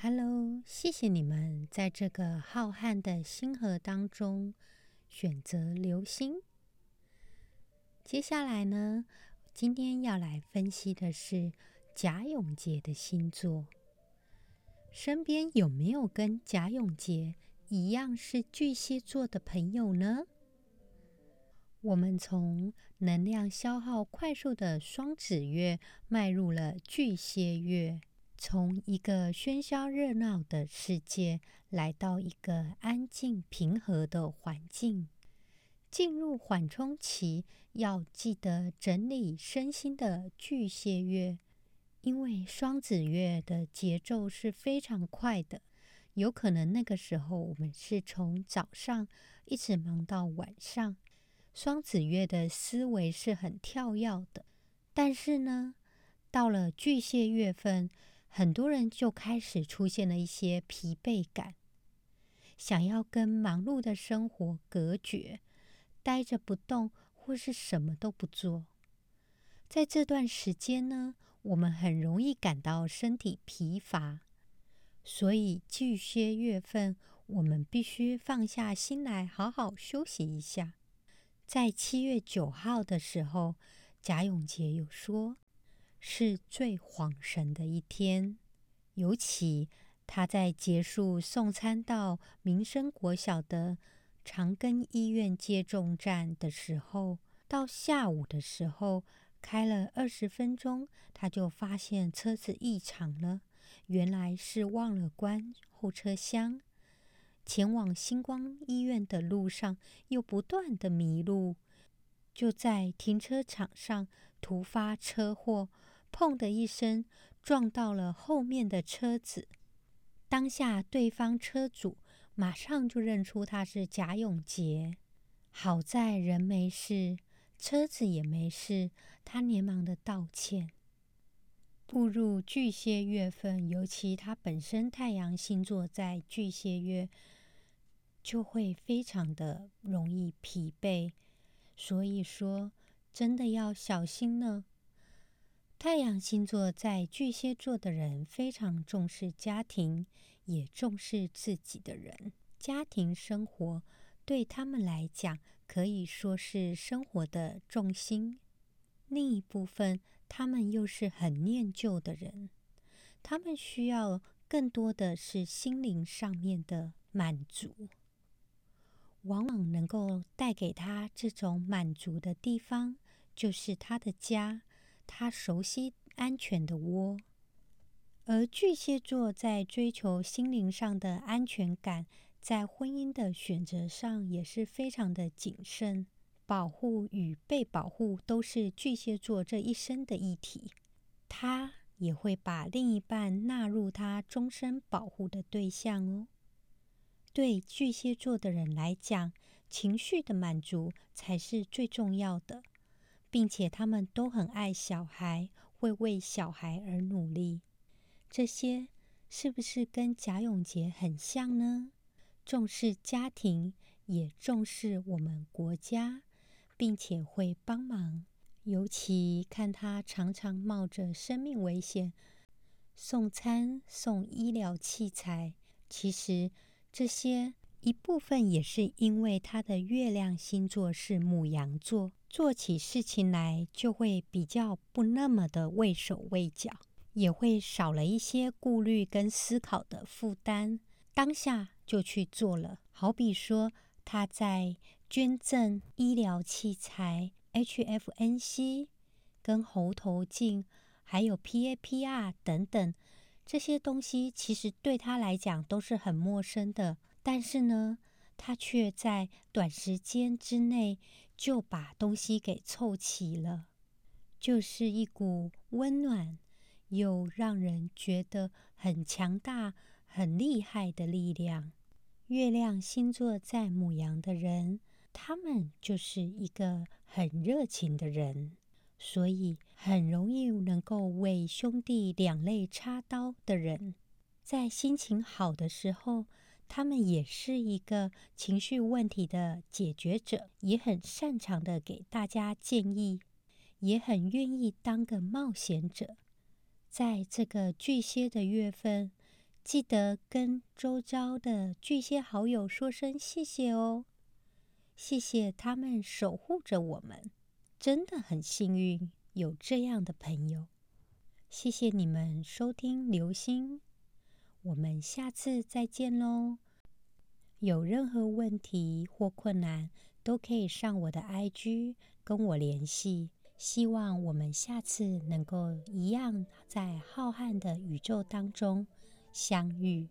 Hello，谢谢你们在这个浩瀚的星河当中选择流星。接下来呢，今天要来分析的是贾永杰的星座。身边有没有跟贾永杰一样是巨蟹座的朋友呢？我们从能量消耗快速的双子月迈入了巨蟹月。从一个喧嚣热闹的世界来到一个安静平和的环境，进入缓冲期，要记得整理身心的巨蟹月，因为双子月的节奏是非常快的，有可能那个时候我们是从早上一直忙到晚上，双子月的思维是很跳跃的，但是呢，到了巨蟹月份。很多人就开始出现了一些疲惫感，想要跟忙碌的生活隔绝，呆着不动或是什么都不做。在这段时间呢，我们很容易感到身体疲乏，所以巨蟹月份我们必须放下心来，好好休息一下。在七月九号的时候，贾永杰有说。是最恍神的一天，尤其他在结束送餐到民生国小的长庚医院接种站的时候，到下午的时候开了二十分钟，他就发现车子异常了，原来是忘了关后车厢。前往星光医院的路上又不断的迷路，就在停车场上突发车祸。砰的一声，撞到了后面的车子。当下，对方车主马上就认出他是贾永杰。好在人没事，车子也没事，他连忙的道歉。步入巨蟹月份，尤其他本身太阳星座在巨蟹月，就会非常的容易疲惫。所以说，真的要小心呢。太阳星座在巨蟹座的人非常重视家庭，也重视自己的人。家庭生活对他们来讲可以说是生活的重心。另一部分，他们又是很念旧的人，他们需要更多的是心灵上面的满足。往往能够带给他这种满足的地方，就是他的家。他熟悉安全的窝，而巨蟹座在追求心灵上的安全感，在婚姻的选择上也是非常的谨慎。保护与被保护都是巨蟹座这一生的议题。他也会把另一半纳入他终身保护的对象哦。对巨蟹座的人来讲，情绪的满足才是最重要的。并且他们都很爱小孩，会为小孩而努力。这些是不是跟贾永杰很像呢？重视家庭，也重视我们国家，并且会帮忙。尤其看他常常冒着生命危险送餐、送医疗器材，其实这些一部分也是因为他的月亮星座是母羊座。做起事情来就会比较不那么的畏手畏脚，也会少了一些顾虑跟思考的负担，当下就去做了。好比说他在捐赠医疗器材、HFNC、跟喉头镜，还有 PAPR 等等这些东西，其实对他来讲都是很陌生的，但是呢，他却在短时间之内。就把东西给凑齐了，就是一股温暖又让人觉得很强大、很厉害的力量。月亮星座在母羊的人，他们就是一个很热情的人，所以很容易能够为兄弟两肋插刀的人，在心情好的时候。他们也是一个情绪问题的解决者，也很擅长的给大家建议，也很愿意当个冒险者。在这个巨蟹的月份，记得跟周遭的巨蟹好友说声谢谢哦，谢谢他们守护着我们，真的很幸运有这样的朋友。谢谢你们收听流星，我们下次再见喽。有任何问题或困难，都可以上我的 IG 跟我联系。希望我们下次能够一样在浩瀚的宇宙当中相遇。